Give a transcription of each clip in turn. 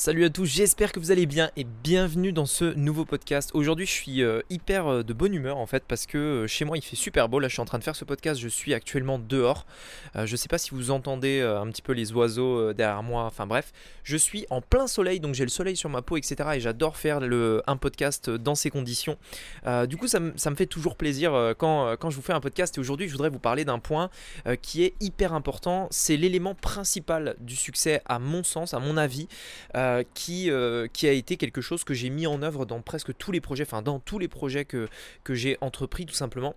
Salut à tous, j'espère que vous allez bien et bienvenue dans ce nouveau podcast. Aujourd'hui je suis euh, hyper euh, de bonne humeur en fait parce que euh, chez moi il fait super beau, là je suis en train de faire ce podcast, je suis actuellement dehors. je sais pas si vous entendez un petit peu les oiseaux derrière moi, enfin bref, je suis en plein soleil donc j'ai le soleil sur ma peau etc. et j'adore faire un podcast dans ces conditions. du coup ça, me fait toujours plaisir quand, je vous fais un podcast et aujourd'hui je voudrais vous parler d'un point qui est hyper important, c'est l'élément principal du succès à mon sens, à mon avis. Qui, euh, qui a été quelque chose que j'ai mis en œuvre dans presque tous les projets, enfin dans tous les projets que j'ai entrepris tout simplement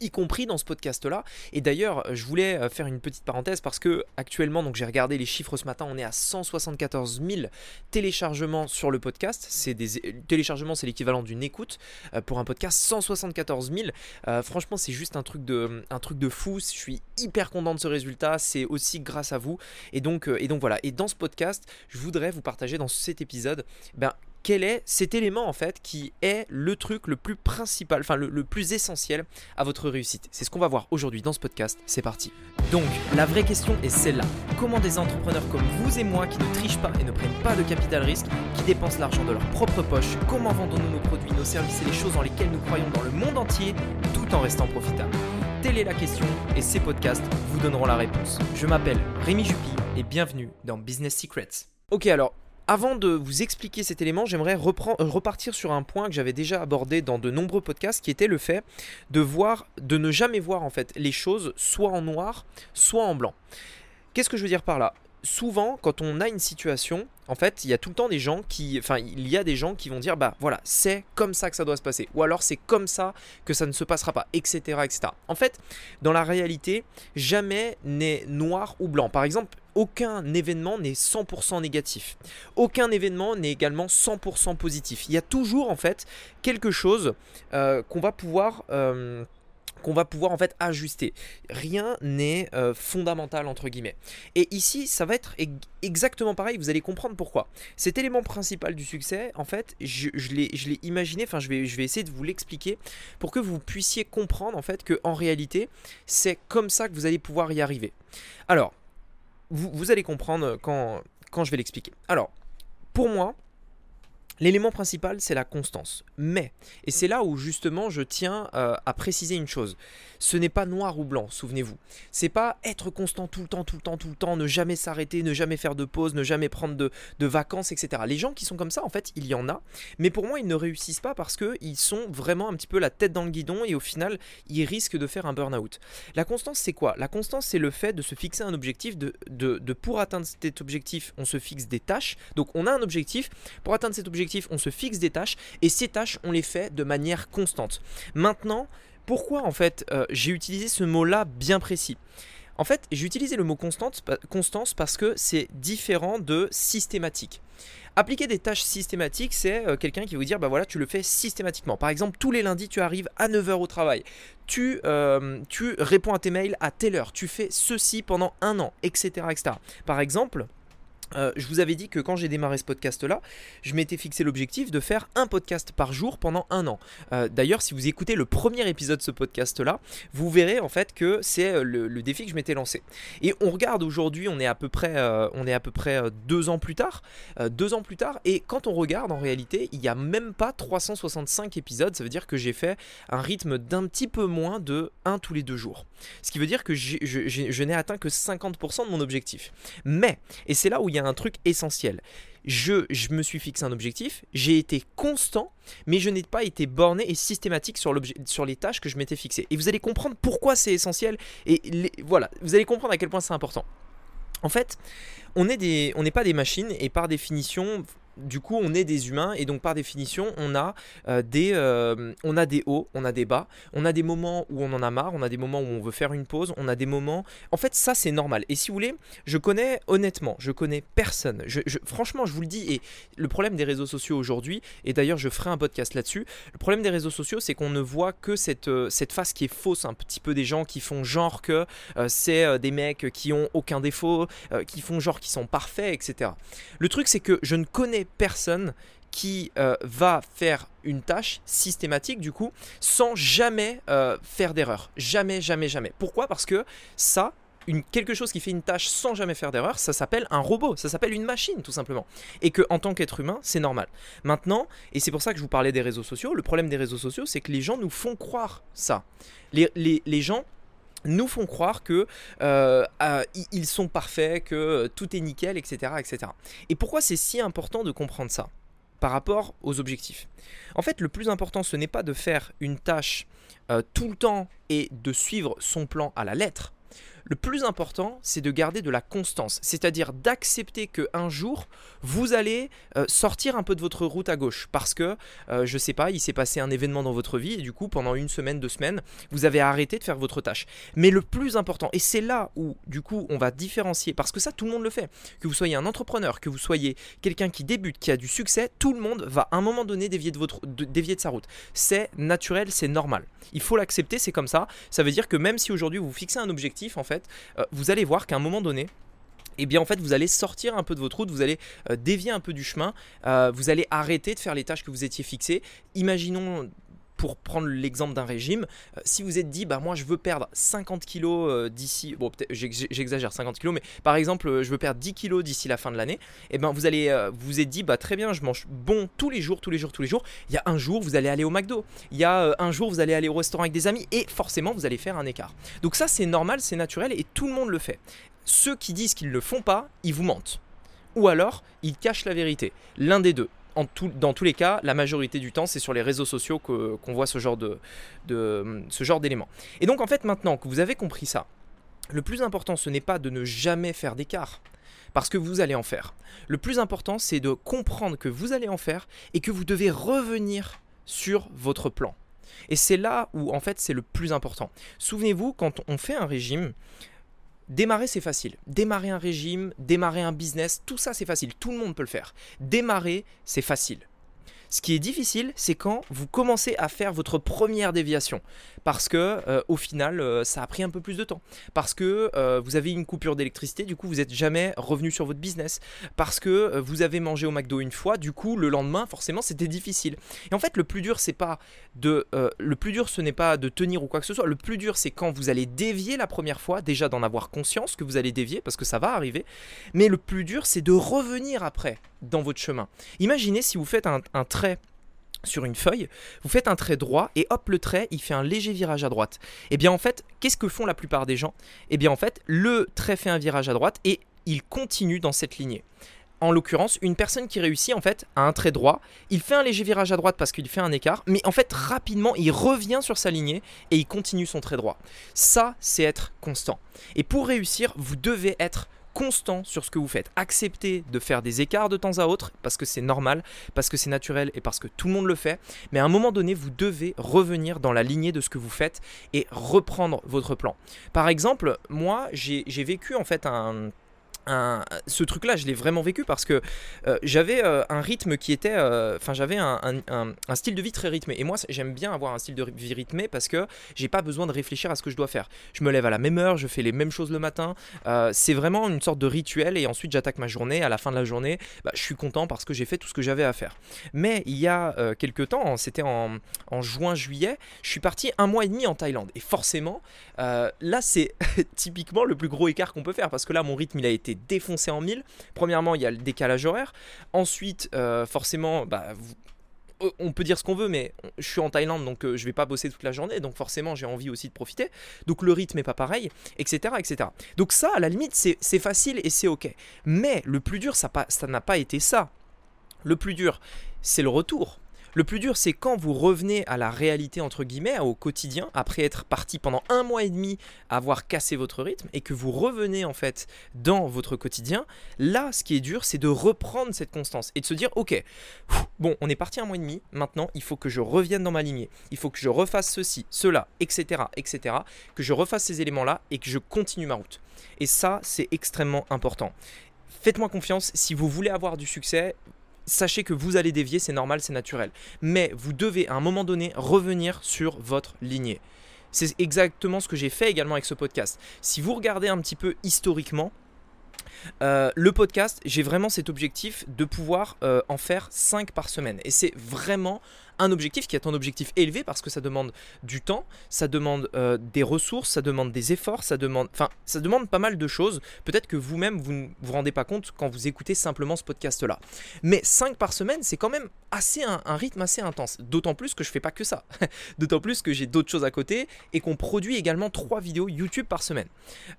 y compris dans ce podcast là et d'ailleurs je voulais euh, faire une petite parenthèse parce que actuellement donc j'ai regardé les chiffres ce matin on est à 174 000 téléchargements sur le podcast. C'est des téléchargements c'est l'équivalent d'une écoute euh, pour un podcast 174 000 euh, franchement c'est juste un truc de un truc de fou. Je suis hyper content de ce résultat. C'est aussi grâce à vous. Et donc et donc voilà. Et dans ce podcast je voudrais vous partager dans cet épisode ben quel est cet élément en fait qui est le truc le plus principal, enfin le, plus essentiel à votre réussite? C'est ce qu'on va voir aujourd'hui dans ce podcast. C'est parti. Donc, la vraie question est celle-là. Comment des entrepreneurs comme vous et moi qui ne trichent pas et ne prennent pas de capital risque, qui dépensent l'argent de leur propre poche, comment vendons-nous nos produits, nos services et les choses dans lesquelles nous croyons dans le monde entier tout en restant profitables? Telle est la question et ces podcasts vous donneront la réponse. Je m'appelle Rémi Jupy et bienvenue dans Business Secrets. Ok alors, avant de vous expliquer cet élément, j'aimerais repartir sur un point que j'avais déjà abordé dans de nombreux podcasts, qui était le fait de ne jamais voir en fait les choses soit en noir, soit en blanc. Qu'est-ce que je veux dire par là? Souvent, quand on a une situation, en fait, il y a tout le temps des gens qui, enfin, il y a des gens qui vont dire, bah voilà, c'est comme ça que ça doit se passer, ou alors c'est comme ça que ça ne se passera pas, etc., etc. En fait, dans la réalité, jamais n'est noir ou blanc. Par exemple, aucun événement n'est 100% négatif. Aucun événement n'est également 100% positif. Il y a toujours en fait quelque chose euh, qu'on va pouvoir euh, qu'on va pouvoir en fait ajuster. Rien n'est euh, fondamental entre guillemets. Et ici, ça va être exactement pareil, vous allez comprendre pourquoi. Cet élément principal du succès, en fait, je, je l'ai imaginé, enfin je vais, je vais essayer de vous l'expliquer pour que vous puissiez comprendre en fait que en réalité, c'est comme ça que vous allez pouvoir y arriver. Alors, vous, allez comprendre quand je vais l'expliquer. Alors, pour moi, L'élément principal, c'est la constance. Mais, et c'est là où justement je tiens euh, à préciser une chose, ce n'est pas noir ou blanc, souvenez-vous. C'est pas être constant tout le temps, tout le temps, tout le temps, ne jamais s'arrêter, ne jamais faire de pause, ne jamais prendre de, vacances, etc. Les gens qui sont comme ça, en fait, il y en a, mais pour moi, ils ne réussissent pas parce qu'ils sont vraiment un petit peu la tête dans le guidon et au final, ils risquent de faire un burn-out. La constance, c'est quoi? La constance, c'est le fait de se fixer un objectif, de, pour atteindre cet objectif, on se fixe des tâches. Donc on a un objectif, pour atteindre cet objectif, on se fixe des tâches et ces tâches, on les fait de manière constante. Maintenant, pourquoi en fait euh, j'ai utilisé ce mot-là bien précis? En fait, j'ai utilisé le mot constante, constance parce que c'est différent de systématique. Appliquer des tâches systématiques, c'est euh, quelqu'un qui vous dire, bah voilà, tu le fais systématiquement. Par exemple, tous les lundis, tu arrives à 9h au travail. Tu, euh, tu réponds à tes mails à telle heure. Tu fais ceci pendant un an, etc. etc. Par exemple, euh, je vous avais dit que quand j'ai démarré ce podcast-là, je m'étais fixé l'objectif de faire un podcast par jour pendant un an. Euh, d'ailleurs, si vous écoutez le premier épisode de ce podcast-là, vous verrez en fait que c'est euh, le, défi que je m'étais lancé. Et on regarde aujourd'hui, on est à peu près, on est à peu près deux ans plus tard, deux ans plus tard, et quand on regarde en réalité, il n'y a même pas 365 épisodes. Ça veut dire que j'ai fait un rythme d'un petit peu moins de un tous les deux jours. Ce qui veut dire que je n'ai atteint que 50% de mon objectif. Mais, et c'est là où il y a un truc essentiel. Je, me suis fixé un objectif, j'ai été constant, mais je n'ai pas été borné et systématique sur, sur les tâches que je m'étais fixé. Et vous allez comprendre pourquoi c'est essentiel, et voilà, vous allez comprendre à quel point c'est important. En fait, on n'est pas des machines, et par définition, du coup, on est des humains et donc par définition, on a, euh, des, euh, on a des hauts, on a des bas, on a des moments où on en a marre, on a des moments où on veut faire une pause, on a des moments. En fait, ça c'est normal. Et si vous voulez, je connais honnêtement, je connais personne. Franchement, je vous le dis. Et le problème des réseaux sociaux aujourd'hui, et d'ailleurs, je ferai un podcast là-dessus. Le problème des réseaux sociaux, c'est qu'on ne voit que cette, euh, cette face qui est fausse un petit peu des gens qui font genre que c'est des mecs qui ont aucun défaut, qui font genre qui sont parfaits, etc. Le truc, c'est que je ne connais personne qui euh, va faire une tâche systématique du coup sans jamais euh, faire d'erreur. Jamais, jamais, jamais. Pourquoi? Parce que ça, une, quelque chose qui fait une tâche sans jamais faire d'erreur, ça s'appelle un robot, ça s'appelle une machine tout simplement. Et que en tant qu'être humain, c'est normal. Maintenant, et c'est pour ça que je vous parlais des réseaux sociaux, le problème des réseaux sociaux, c'est que les gens nous font croire ça. Les, les, les gens nous font croire que euh, euh, ils sont parfaits, que tout est nickel, etc., etc. Et pourquoi c'est si important de comprendre ça par rapport aux objectifs? En fait, le plus important, ce n'est pas de faire une tâche euh, tout le temps et de suivre son plan à la lettre. Le plus important, c'est de garder de la constance, c'est-à-dire d'accepter que un jour, vous allez euh, sortir un peu de votre route à gauche parce que, euh, je sais pas, il s'est passé un événement dans votre vie et du coup, pendant une semaine, deux semaines, vous avez arrêté de faire votre tâche. Mais le plus important, et c'est là où, du coup, on va différencier, parce que ça, tout le monde le fait, que vous soyez un entrepreneur, que vous soyez quelqu'un qui débute, qui a du succès, tout le monde va à un moment donné dévier de, votre, dévier de sa route. C'est naturel, c'est normal. Il faut l'accepter, c'est comme ça. Ça veut dire que même si aujourd'hui vous fixez un objectif, en fait, euh, vous allez voir qu'à un moment donné, et eh bien en fait vous allez sortir un peu de votre route, vous allez euh, dévier un peu du chemin, euh, vous allez arrêter de faire les tâches que vous étiez fixées. Imaginons pour prendre l'exemple d'un régime, euh, si vous êtes dit, bah moi je veux perdre 50 kilos euh, d'ici, bon j'exagère 50 kilos, mais par exemple euh, je veux perdre 10 kilos d'ici la fin de l'année, et eh ben vous allez vous êtes dit, bah très bien, je mange bon tous les jours, tous les jours, tous les jours. Il y a un jour vous allez aller au McDo, il y a un jour vous allez aller au restaurant avec des amis, et forcément vous allez faire un écart. Donc ça c'est normal, c'est naturel, et tout le monde le fait. Ceux qui disent qu'ils ne le font pas, ils vous mentent. Ou alors, ils cachent la vérité. L'un des deux dans tous les cas, la majorité du temps, c'est sur les réseaux sociaux qu'on voit ce genre ce genre d'éléments. Et donc en fait, maintenant que vous avez compris ça, le plus important, ce n'est pas de ne jamais faire d'écart, parce que vous allez en faire. Le plus important, c'est de comprendre que vous allez en faire et que vous devez revenir sur votre plan. Et c'est là où en fait c'est le plus important. Souvenez-vous, quand on fait un régime, Démarrer, c'est facile. Démarrer un régime, démarrer un business, tout ça, c'est facile. Tout le monde peut le faire. Démarrer, c'est facile. Ce qui est difficile, c'est quand vous commencez à faire votre première déviation. Parce que euh, au final, euh, ça a pris un peu plus de temps. Parce que euh, vous avez une coupure d'électricité, du coup, vous n'êtes jamais revenu sur votre business. Parce que vous avez mangé au McDo une fois, du coup, le lendemain, forcément, c'était difficile. Et en fait, le plus dur, pas de, le plus dur, ce n'est pas de tenir ou quoi que ce soit. Le plus dur, c'est quand vous allez dévier la première fois, déjà d'en avoir conscience que vous allez dévier, parce que ça va arriver. Mais le plus dur, c'est de revenir après dans votre chemin. Imaginez si vous faites un, un sur une feuille, vous faites un trait droit et hop, le trait, il fait un léger virage à droite. Et eh bien en fait, qu'est-ce que font la plupart des gens? Et eh bien en fait, le trait fait un virage à droite et il continue dans cette lignée. En l'occurrence, une personne qui réussit en fait à un trait droit, il fait un léger virage à droite parce qu'il fait un écart, mais en fait rapidement il revient sur sa lignée et il continue son trait droit. Ça, c'est être constant. Et pour réussir, vous devez être constant sur ce que vous faites. Acceptez de faire des écarts de temps à autre parce que c'est normal, parce que c'est naturel et parce que tout le monde le fait. Mais à un moment donné, vous devez revenir dans la lignée de ce que vous faites et reprendre votre plan. Par exemple, moi, j'ai vécu en fait un ce truc-là, je l'ai vraiment vécu parce que euh, j'avais euh, un rythme qui était, euh, enfin j'avais un, style de vie très rythmé. Et moi, j'aime bien avoir un style de vie rythmé parce que j'ai pas besoin de réfléchir à ce que je dois faire. Je me lève à la même heure, je fais les mêmes choses le matin. c'est vraiment une sorte de rituel et ensuite j'attaque ma journée. À la fin de la journée, bah, je suis content parce que j'ai fait tout ce que j'avais à faire. Mais il y a quelques temps, c'était en, en juin-juillet, je suis parti un mois et demi en Thaïlande. Et forcément, là c'est typiquement le plus gros écart qu'on peut faire parce que là mon rythme il a été défoncé en mille. Premièrement, il y a le décalage horaire. Ensuite, euh, forcément, bah, euh, on peut dire ce qu'on veut, mais je suis en Thaïlande, donc euh, je vais pas bosser toute la journée, donc forcément j'ai envie aussi de profiter. Donc le rythme est pas pareil, etc., etc. Donc ça, à la limite, c'est facile et c'est ok. Mais le plus dur, ça n'a pas été ça. Le plus dur, c'est le retour. Le plus dur, c'est quand vous revenez à la réalité, entre guillemets, au quotidien, après être parti pendant un mois et demi avoir cassé votre rythme, et que vous revenez en fait dans votre quotidien. Là, ce qui est dur, c'est de reprendre cette constance et de se dire, ok, bon, on est parti un mois et demi, maintenant, il faut que je revienne dans ma lignée. Il faut que je refasse ceci, cela, etc., etc., que je refasse ces éléments-là et que je continue ma route. Et ça, c'est extrêmement important. Faites-moi confiance, si vous voulez avoir du succès, sachez que vous allez dévier, c'est normal, c'est naturel. Mais vous devez à un moment donné revenir sur votre lignée. C'est exactement ce que j'ai fait également avec ce podcast. Si vous regardez un petit peu historiquement, euh, le podcast, j'ai vraiment cet objectif de pouvoir euh, en faire 5 par semaine. Et c'est vraiment un objectif qui est un objectif élevé parce que ça demande du temps, ça demande euh, des ressources, ça demande des efforts, ça demande, enfin, ça demande pas mal de choses. Peut-être que vous-même vous ne vous rendez pas compte quand vous écoutez simplement ce podcast-là. Mais 5 par semaine, c'est quand même assez un, rythme assez intense. D'autant plus que je fais pas que ça. D'autant plus que j'ai d'autres choses à côté et qu'on produit également 3 vidéos YouTube par semaine.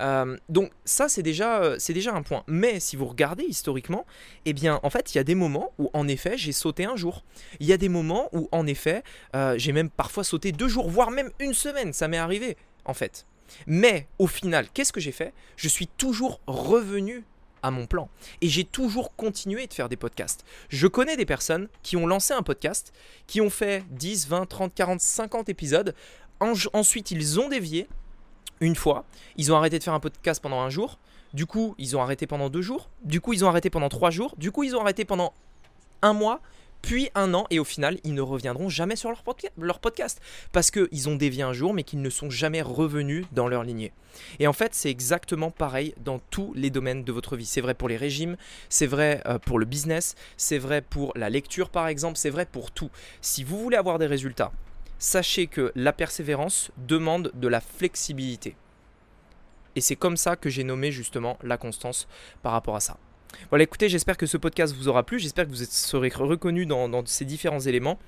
Euh, donc ça, c'est déjà, c'est déjà un point. Mais si vous regardez historiquement, eh bien, en fait, il y a des moments où, en effet, j'ai sauté un jour. Il y a des moments où, en effet, euh, j'ai même parfois sauté deux jours, voire même une semaine. Ça m'est arrivé, en fait. Mais au final, qu'est-ce que j'ai fait? Je suis toujours revenu à mon plan. Et j'ai toujours continué de faire des podcasts. Je connais des personnes qui ont lancé un podcast, qui ont fait 10, 20, 30, 40, 50 épisodes. ensuite, ils ont dévié une fois. Ils ont arrêté de faire un podcast pendant un jour. Du coup, ils ont arrêté pendant deux jours. Du coup, ils ont arrêté pendant trois jours. Du coup, ils ont arrêté pendant un mois puis un an, et au final, ils ne reviendront jamais sur leur, podcast, parce qu'ils ont dévié un jour, mais qu'ils ne sont jamais revenus dans leur lignée. Et en fait, c'est exactement pareil dans tous les domaines de votre vie. C'est vrai pour les régimes, c'est vrai euh, pour le business, c'est vrai pour la lecture par exemple, c'est vrai pour tout. Si vous voulez avoir des résultats, sachez que la persévérance demande de la flexibilité. Et c'est comme ça que j'ai nommé justement la constance par rapport à ça. Voilà, écoutez, j'espère que ce podcast vous aura plu, j'espère que vous serez reconnu dans, ces différents éléments.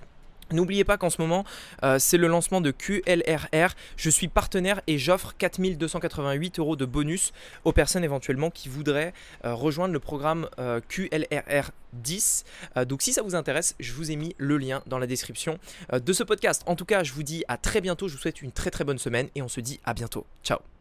N'oubliez pas qu'en ce moment, euh, c'est le lancement de QLRR. Je suis partenaire et j'offre 4288 euros de bonus aux personnes éventuellement qui voudraient euh, rejoindre le programme euh, QLRR 10. donc si ça vous intéresse, je vous ai mis le lien dans la description de ce podcast. En tout cas, je vous dis à très bientôt. Je vous souhaite une très très bonne semaine et on se dit à bientôt. Ciao